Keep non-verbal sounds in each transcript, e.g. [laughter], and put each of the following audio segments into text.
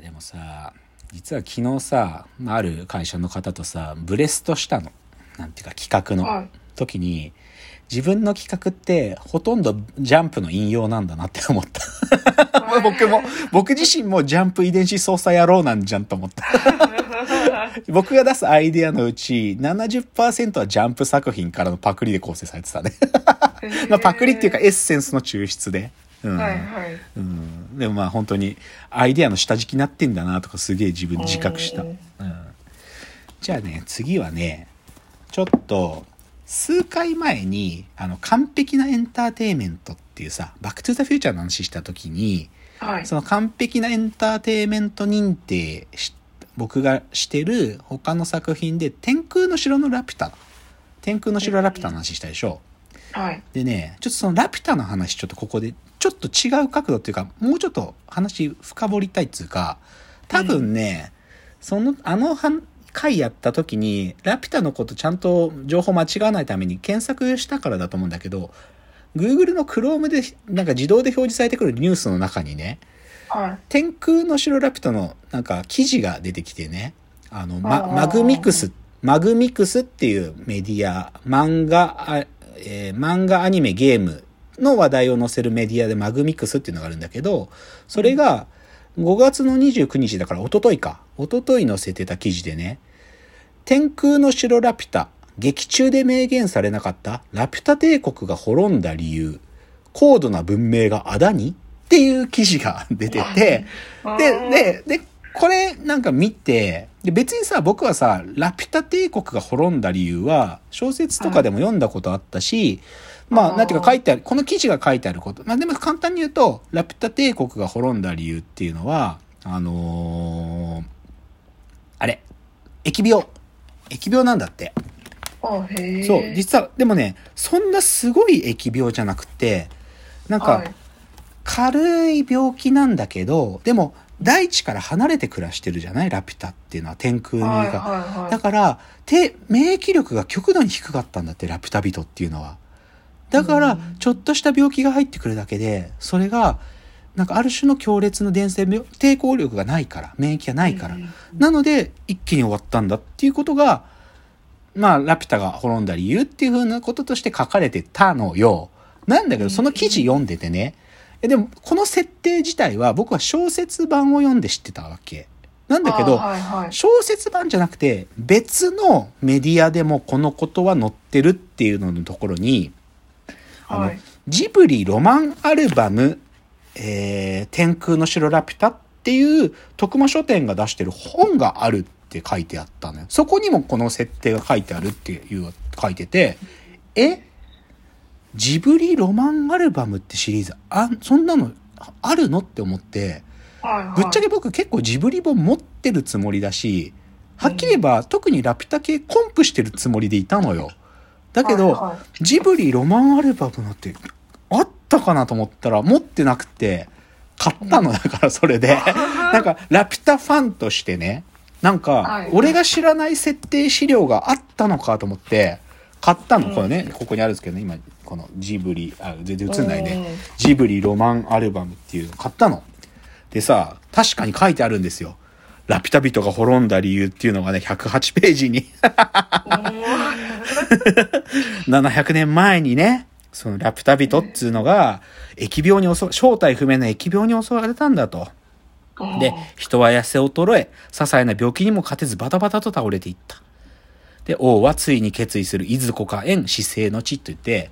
やでもさ実は昨日さまあある会社の方とさブレストしたの。なんていうか企画の。はい。時に自分の企画ってほとんどジャンプの引用なんだなって思った。僕も僕自身もジャンプ遺伝子操作野郎なんじゃんと思った。[laughs] 僕が出すアイデアのうち70%はジャンプ作品からのパクリで構成されてたね。[laughs] まあパクリっていうかエッセンスの抽出で、うん。はいはい。うん、でもまあ本当にアイデアの下敷きになってんだなとかすげえ自分自覚した、ううん。ん、じゃあね次はねちょっと数回前にあの完璧なエンターテインメントっていうさバックトゥザフューチャーの話した時にはい。その完璧なエンターテインメント認定し僕がしてる他の作品で天空の城のラピュタ。天空の城ラピュタの話したでしょ、はい。でね、ちょっとそのラピュタの話ちょっとここでちょっと違う角度っていうか、もうちょっと話深掘りたいっていうか、多分ね、その、あのは回やった時に、ラピュタのことちゃんと情報間違わないために検索したからだと思うんだけど、Google の Chrome でなんか自動で表示されてくるニュースの中にね、はい。天空の城ラピュタのなんか記事が出てきてね、あの、ま、マグミクス、マグミクスっていうメディア、漫画、あえー漫画、アニメ、ゲームの話題を載せるメディアでマグミクスっていうのがあるんだけど、それが5月の29日だから一昨日か。一昨日載せてた記事でね、天空の城ラピュタ、劇中で明言されなかったラピュタ帝国が滅んだ理由、高度な文明があだにっていう記事が出てて、で、で、で、これなんか見て、で別にさ、僕はさ、ラピュタ帝国が滅んだ理由は、小説とかでも読んだことあったし、まあ、なんていうか書いてある、この記事が書いてあること。まあでも簡単に言うと、ラピュタ帝国が滅んだ理由っていうのは、あのーあれ、疫病。疫病なんだって。そう、実は、でもね、そんなすごい疫病じゃなくて、なんか、はい。軽い病気なんだけど、でも、大地から離れて暮らしてるじゃない？ラピュタっていうのは天空はいが。だから、て、免疫力が極度に低かったんだって、ラピュタ人っていうのは。だからうん、ちょっとした病気が入ってくるだけで、それが、なんかある種の強烈な伝染病、抵抗力がないから、免疫がないから。うんなので、一気に終わったんだっていうことが、まあ、ラピュタが滅んだ理由っていうふうなこととして書かれてたのよ。なんだけど、その記事読んでてね、えでも、この設定自体は僕は小説版を読んで知ってたわけ。なんだけど、あはいはい。小説版じゃなくて、別のメディアでもこのことは載ってるっていうののところに、あの、はいジブリロマンアルバム、えー、天空の城ラピュタっていう徳間書店が出してる本があるって書いてあったのよ。そこにもこの設定が書いてあるっていう、書いてて、え？ジブリロマンアルバムってシリーズ、あ、そんなのあるのって思って、はいはい。ぶっちゃけ僕結構ジブリ本持ってるつもりだし、はっきり言えば特にラピュタ系コンプしてるつもりでいたのよ。だけど、はいはいジブリロマンアルバムなんてあったかなと思ったら持ってなくて買ったのだからそれで。[laughs] なんかラピュタファンとしてね、なんかはい俺が知らない設定資料があったのかと思って買ったの。うんこれね、ここにあるんですけどね、今このジブリ、あ、全然映んないねうん。ジブリロマンアルバムっていうの買ったの。でさ、確かに書いてあるんですよ。ラピュタ人が滅んだ理由っていうのがね、108ページに。[laughs] [laughs] 700年前にね、そのラピュタ人っつうのが、疫病に襲わ、正体不明な疫病に襲われたんだと。で、人は痩せ衰え、些細な病気にも勝てずバタバタと倒れていった。で、王はついに決意する、いずこか縁、死生の地と言って、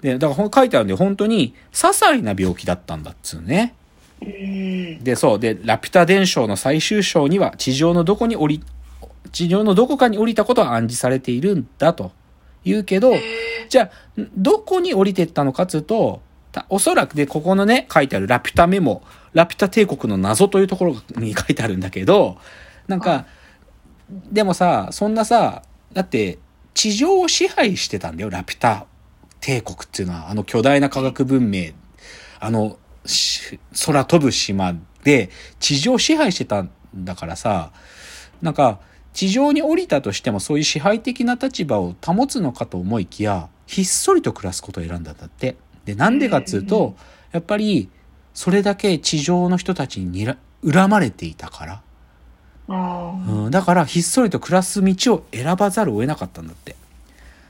で、だから書いてあるんで、本当に、些細な病気だったんだっつうね。うんで、そう。で、ラピュタ伝承の最終章には、地上のどこに降り、地上のどこかに降りたことは暗示されているんだと言うけど、じゃあ、んどこに降りてったのかっつうと、たおそらくで、ここのね、書いてあるラピュタメモ、ラピュタ帝国の謎というところに書いてあるんだけど、なんか、でもさ、そんなさ、だって、地上を支配してたんだよ、ラピュタ帝国っていうのは、あの巨大な科学文明、あの、し空飛ぶ島で地上を支配してたんだからさ、なんか、地上に降りたとしてもそういう支配的な立場を保つのかと思いきや、ひっそりと暮らすことを選んだんだって。で、なんでかっつうと、やっぱり、それだけ地上の人たちににら恨まれていたから。うん、だからひっそりと暮らす道を選ばざるを得なかったんだって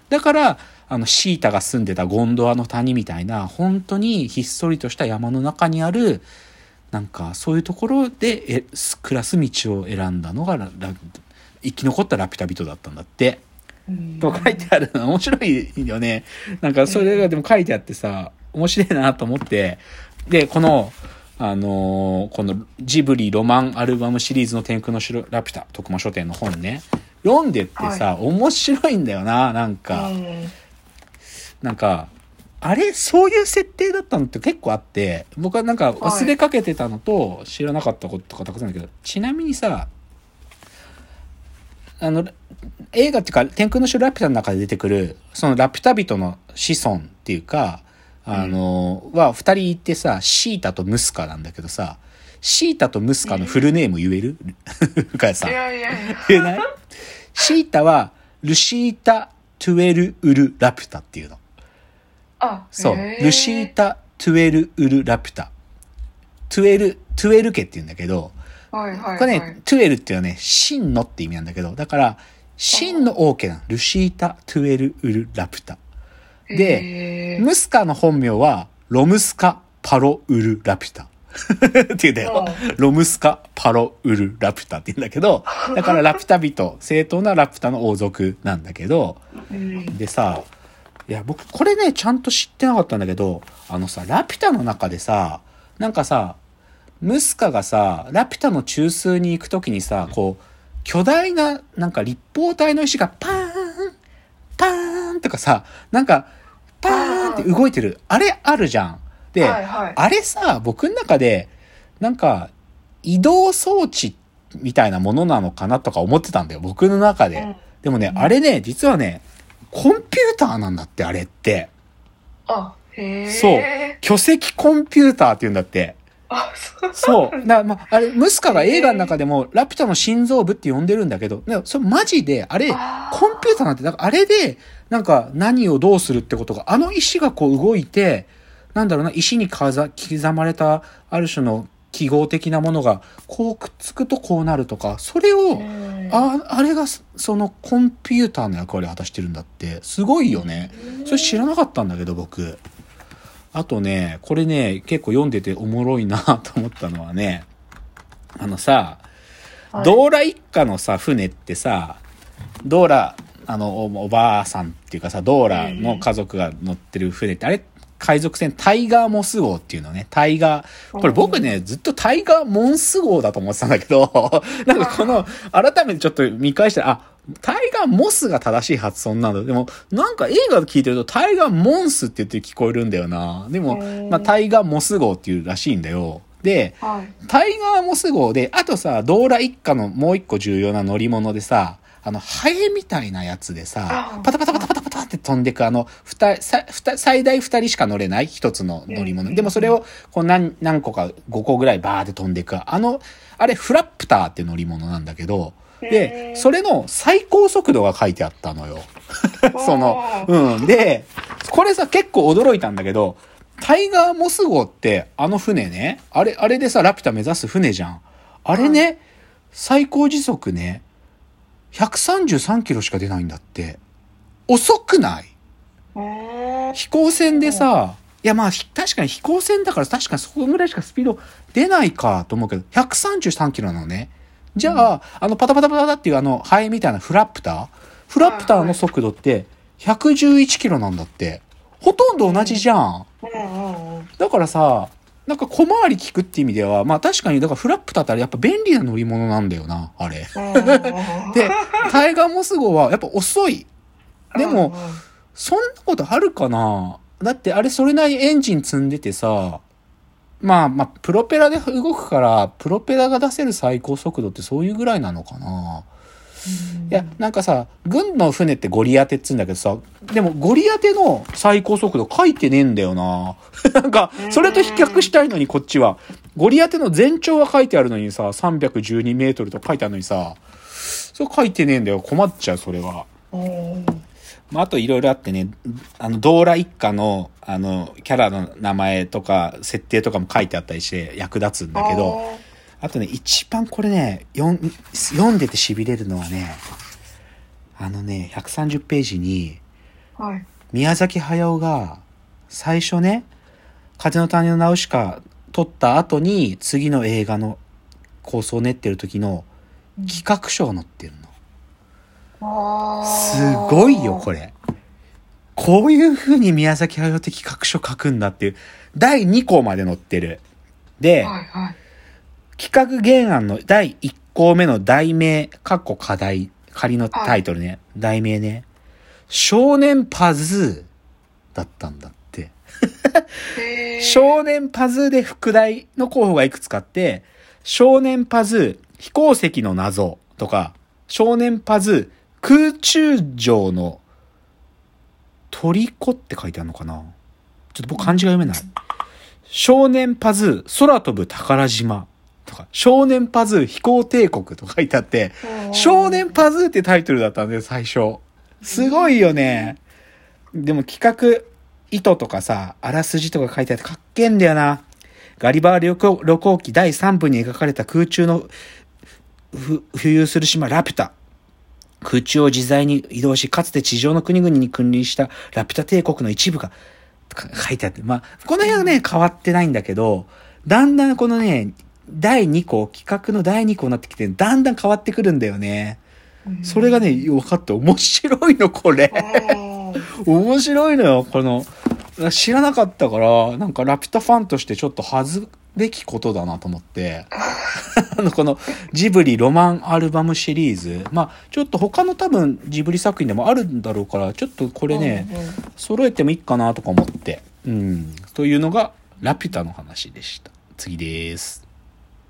だからあのシータが住んでたゴンドワの谷みたいな本当にひっそりとした山の中にあるなんかそういうところでえ暮らす道を選んだのがララ生き残ったラピュタ人だったんだって。うんと書いてあるの面白いよね。なんかそれがでも書いてあってさ、面白いなと思って、で、この、あのーこのジブリロマンアルバムシリーズの天空の城ラピュタ、徳間書店の本ね、読んでってさ、面白いんだよな、なんか。うんなんか、あれそういう設定だったのって結構あって、僕はなんか忘れかけてたのと知らなかったこととかたくさんあるけど、ちなみにさ、あの、映画っていうか、天空の城ラピュタの中で出てくる、そのラピュタ人の子孫っていうか、あの、は二人いてさ、シータとムスカなんだけどさ、シータとムスカのフルネーム言える？[laughs] 深谷さんい。やいやいや。言えない？シータは、ルシータ・トゥエル・ウル・ラピュタっていうの。あ、そうルシータ・トゥエル・ウル・ラピュタ。トゥエル、トゥエル家って言うんだけど、はいはいはい。これね、トゥエルっていうのはね、真のって意味なんだけど、だから、真の王家なの。ルシータ・トゥエル・ウル・ラピュタ。でムスカの本名は、ロムスカ・パロ・ウル・ラピュタ。[laughs] って言うんだよ。ロムスカ・パロ・ウル・ラピュタって言うんだけど、[laughs] だからラピュタ人、正当なラピュタの王族なんだけど、うんでさ、いや、僕、これね、ちゃんと知ってなかったんだけど、あのさ、ラピュタの中でさ、なんかさ、ムスカがさ、ラピュタの中枢に行くときにさ、こう、巨大な、なんか立方体の石がパーン、パーンとかさ、なんか、パーンって動いてる。あれあるじゃん。で、はいはいあれさ、僕の中で、なんか、移動装置みたいなものなのかなとか思ってたんだよ。僕の中で。うんでもね、あれね、実はね、コンピューターなんだって、あれって。あ、へえ。そう。巨石コンピューターって言うんだって。あ、そう。そう。だまあ、あれ、ムスカが映画の中でも、ラピュタの心臓部って呼んでるんだけど、でもそれマジで、あれ、コンピューターなんて、だからあれで、なんか何をどうするってことが、あの石がこう動いて、なんだろうな、石にかざ刻まれた、ある種の記号的なものが、こうくっつくとこうなるとか、それを、うんあ、あれがそそのコンピューターの役割を果たしてるんだって、すごいよね。それ知らなかったんだけど、僕。あとね、これね、結構読んでておもろいなと思ったのはね、あのさ、はい。ドーラ一家のさ、船ってさ、ドーラ、あの、おおばあさんっていうかさ、ドーラの家族が乗ってる船って、あれ、海賊船タイガーモス号っていうのね、タイガー、これ僕ね、ずっとタイガーモンス号だと思ってたんだけど、[laughs] なんかこの、改めてちょっと見返したら、あ、タイガーモスが正しい発音なんだ。でも、なんか映画で聞いてると、タイガーモンスって言って聞こえるんだよな。でもまあ、タイガーモス号っていうらしいんだよ。で、はい。タイガーモス号で、あとさ、ドーラ一家のもう一個重要な乗り物でさ、あの、ハエみたいなやつでさあ、パタパタパタパタパタって飛んでく、あの、二最大二人しか乗れない一つの乗り物。うんでもそれを、こう何、何個か、5個ぐらいバーって飛んでく。あの、あれ、フラップターって乗り物なんだけど、で、それの最高速度が書いてあったのよ。[laughs] その、うん。で、これさ、結構驚いたんだけど、タイガーモス号って、あの船ね、あれ、あれでさ、ラピュタ目指す船じゃん。あれね、最高時速ね、133キロしか出ないんだって。遅くない？飛行船でさ、いやまあ、ひ確かに飛行船だから確かにそこぐらいしかスピード出ないかと思うけど、133キロなのね。じゃあ、あのパタパタパタっていうあのハエみたいなフラップターフラップターの速度って111キロなんだって。ほとんど同じじゃん。だからさ、なんか小回り効くって意味では、まあ確かに、だからフラップターってあれやっぱ便利な乗り物なんだよな、あれ。で、タイガーモス号はやっぱ遅い。でも、そんなことあるかな？だってあれそれなりにエンジン積んでてさ、まあまあ、プロペラで動くから、プロペラが出せる最高速度ってそういうぐらいなのかないや、なんかさ、軍の船ってゴリアテっつうんだけどさ、でもゴリアテの最高速度書いてねえんだよな。[laughs] なんか、それと比較したいのにこっちは。ゴリアテの全長は書いてあるのにさ、312メートルとか書いてあるのにさ、それ書いてねえんだよ。困っちゃう、それは。うんまあ、あといろいろあってね、あの、ドーラ一家の、あの、キャラの名前とか、設定とかも書いてあったりして役立つんだけど、あとね、一番これね、読ん読んでて痺れるのはね、あのね、130ページに、はい。宮崎駿が最初ね、風の谷のナウシカ撮った後に次の映画の構想を練ってる時の企画書が載ってるの。あすごいよ、これ。こういう風に宮崎駿って企画書書くんだっていう、第2項まで載ってる。で、はいはい。企画原案の第1項目の題名、カッコ課題、仮のタイトルね、題名ね、少年パズーだったんだって。少年パズーで副題の候補がいくつかあって、少年パズー飛行石の謎とか、少年パズー空中城の虜って書いてあるのかな？ちょっと僕漢字が読めない。少年パズー空飛ぶ宝島とか、少年パズー飛行帝国と書いてあって、少年パズーってタイトルだったんだよ、最初。すごいよね。でも企画、意図とかさ、あらすじとか書いてあってかっけえんだよな。ガリバー旅行旅行記第3部に描かれた空中のふ浮遊する島ラピュタ。空中を自在に移動し、かつて地上の国々に君臨したラピュタ帝国の一部がか書いてあって、まあ、この辺はね、変わってないんだけど、だんだんこのね、第2項、企画の第2項になってきて、だんだん変わってくるんだよね。それがね、分かって面白いの、これ。面白いのよ、この、知らなかったから、なんかラピュタファンとしてちょっと恥ずべきことだなと思って、[laughs] [laughs] あの、このジブリロマンアルバムシリーズ、まあ、ちょっと他の多分ジブリ作品でもあるんだろうから、ちょっとこれね、うんうん揃えてもいいかなとか思って、うん、というのがラピュタの話でした。次です。